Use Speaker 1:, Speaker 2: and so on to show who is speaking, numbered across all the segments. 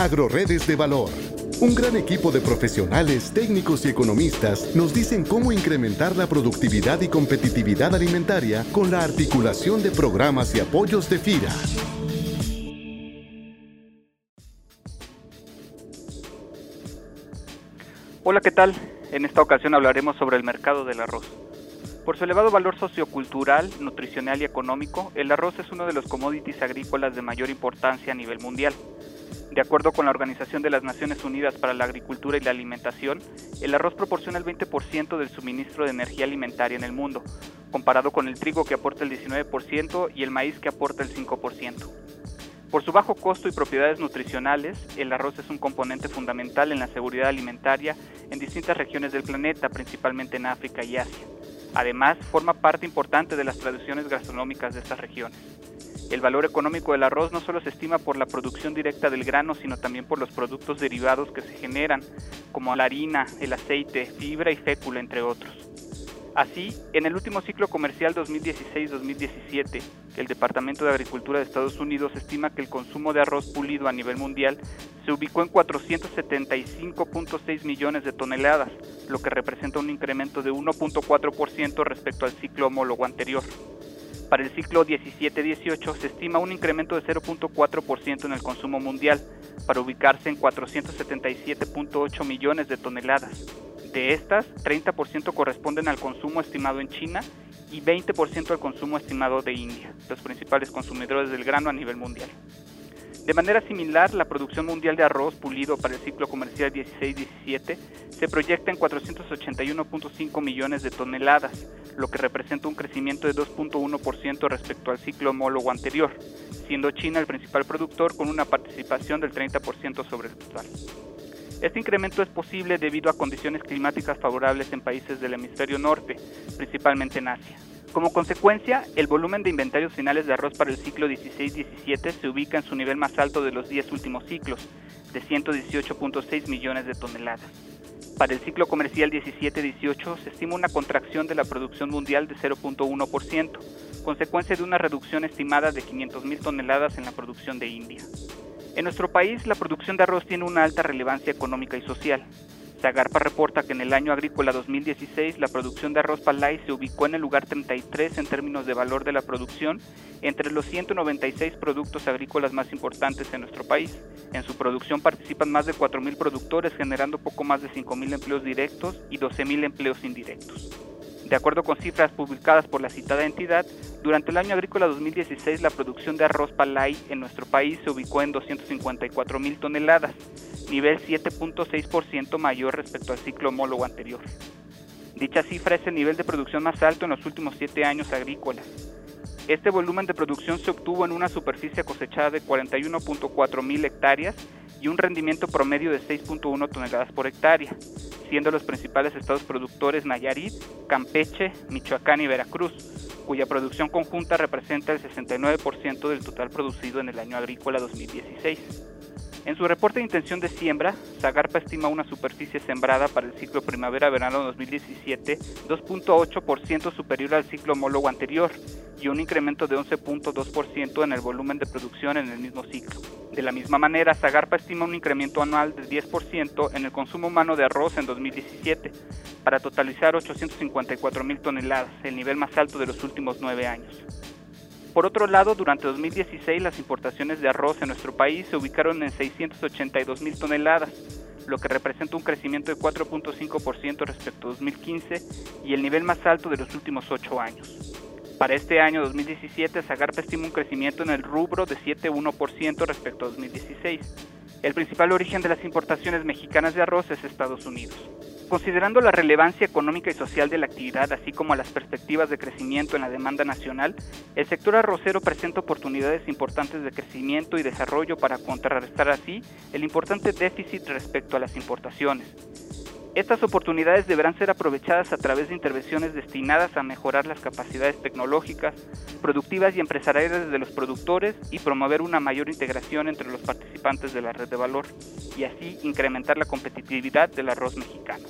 Speaker 1: Agroredes de Valor. Un gran equipo de profesionales, técnicos y economistas nos dicen cómo incrementar la productividad y competitividad alimentaria con la articulación de programas y apoyos de FIRA.
Speaker 2: Hola, ¿qué tal? En esta ocasión hablaremos sobre el mercado del arroz. Por su elevado valor sociocultural, nutricional y económico, el arroz es uno de los commodities agrícolas de mayor importancia a nivel mundial. De acuerdo con la Organización de las Naciones Unidas para la Agricultura y la Alimentación, el arroz proporciona el 20% del suministro de energía alimentaria en el mundo, comparado con el trigo que aporta el 19% y el maíz que aporta el 5%. Por su bajo costo y propiedades nutricionales, el arroz es un componente fundamental en la seguridad alimentaria en distintas regiones del planeta, principalmente en África y Asia. Además, forma parte importante de las tradiciones gastronómicas de estas regiones. El valor económico del arroz no solo se estima por la producción directa del grano, sino también por los productos derivados que se generan, como la harina, el aceite, fibra y fécula, entre otros. Así, en el último ciclo comercial 2016-2017, el Departamento de Agricultura de Estados Unidos estima que el consumo de arroz pulido a nivel mundial se ubicó en 475.6 millones de toneladas, lo que representa un incremento de 1.4% respecto al ciclo homólogo anterior. Para el ciclo 17-18 se estima un incremento de 0.4% en el consumo mundial, para ubicarse en 477.8 millones de toneladas. De estas, 30% corresponden al consumo estimado en China y 20% al consumo estimado de India, los principales consumidores del grano a nivel mundial. De manera similar, la producción mundial de arroz pulido para el ciclo comercial 16-17 se proyecta en 481.5 millones de toneladas, lo que representa un crecimiento de 2.1% respecto al ciclo homólogo anterior, siendo China el principal productor con una participación del 30% sobre el total. Este incremento es posible debido a condiciones climáticas favorables en países del hemisferio norte, principalmente en Asia. Como consecuencia, el volumen de inventarios finales de arroz para el ciclo 16-17 se ubica en su nivel más alto de los 10 últimos ciclos, de 118.6 millones de toneladas. Para el ciclo comercial 17-18 se estima una contracción de la producción mundial de 0.1%, consecuencia de una reducción estimada de 500.000 toneladas en la producción de India. En nuestro país, la producción de arroz tiene una alta relevancia económica y social. Zagarpa reporta que en el año agrícola 2016 la producción de arroz palay se ubicó en el lugar 33 en términos de valor de la producción entre los 196 productos agrícolas más importantes en nuestro país. En su producción participan más de 4.000 productores generando poco más de 5.000 empleos directos y 12.000 empleos indirectos. De acuerdo con cifras publicadas por la citada entidad, durante el año agrícola 2016 la producción de arroz palay en nuestro país se ubicó en 254 mil toneladas, nivel 7.6% mayor respecto al ciclo homólogo anterior. Dicha cifra es el nivel de producción más alto en los últimos 7 años agrícolas. Este volumen de producción se obtuvo en una superficie cosechada de 41.4 mil hectáreas y un rendimiento promedio de 6.1 toneladas por hectárea, siendo los principales estados productores Nayarit, Campeche, Michoacán y Veracruz, cuya producción conjunta representa el 69% del total producido en el año agrícola 2016. En su reporte de intención de siembra, Zagarpa estima una superficie sembrada para el ciclo primavera-verano 2017 2.8% superior al ciclo homólogo anterior y un incremento de 11.2% en el volumen de producción en el mismo ciclo. De la misma manera, Zagarpa estima un incremento anual del 10% en el consumo humano de arroz en 2017, para totalizar 854 mil toneladas, el nivel más alto de los últimos nueve años. Por otro lado, durante 2016 las importaciones de arroz en nuestro país se ubicaron en 682 mil toneladas, lo que representa un crecimiento de 4.5% respecto a 2015 y el nivel más alto de los últimos ocho años. Para este año 2017, Zagarpa estima un crecimiento en el rubro de 7.1% respecto a 2016. El principal origen de las importaciones mexicanas de arroz es Estados Unidos. Considerando la relevancia económica y social de la actividad, así como las perspectivas de crecimiento en la demanda nacional, el sector arrocero presenta oportunidades importantes de crecimiento y desarrollo para contrarrestar así el importante déficit respecto a las importaciones. Estas oportunidades deberán ser aprovechadas a través de intervenciones destinadas a mejorar las capacidades tecnológicas, productivas y empresariales de los productores y promover una mayor integración entre los participantes de la red de valor y así incrementar la competitividad del arroz mexicano.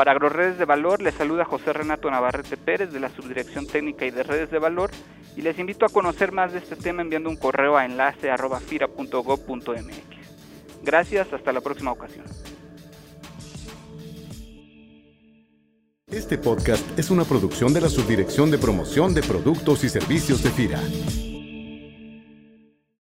Speaker 2: Para AgroRedes de Valor les saluda José Renato Navarrete Pérez de la Subdirección Técnica y de Redes de Valor y les invito a conocer más de este tema enviando un correo a enlace Gracias, hasta la próxima ocasión.
Speaker 1: Este podcast es una producción de la Subdirección de Promoción de Productos y Servicios de FIRA.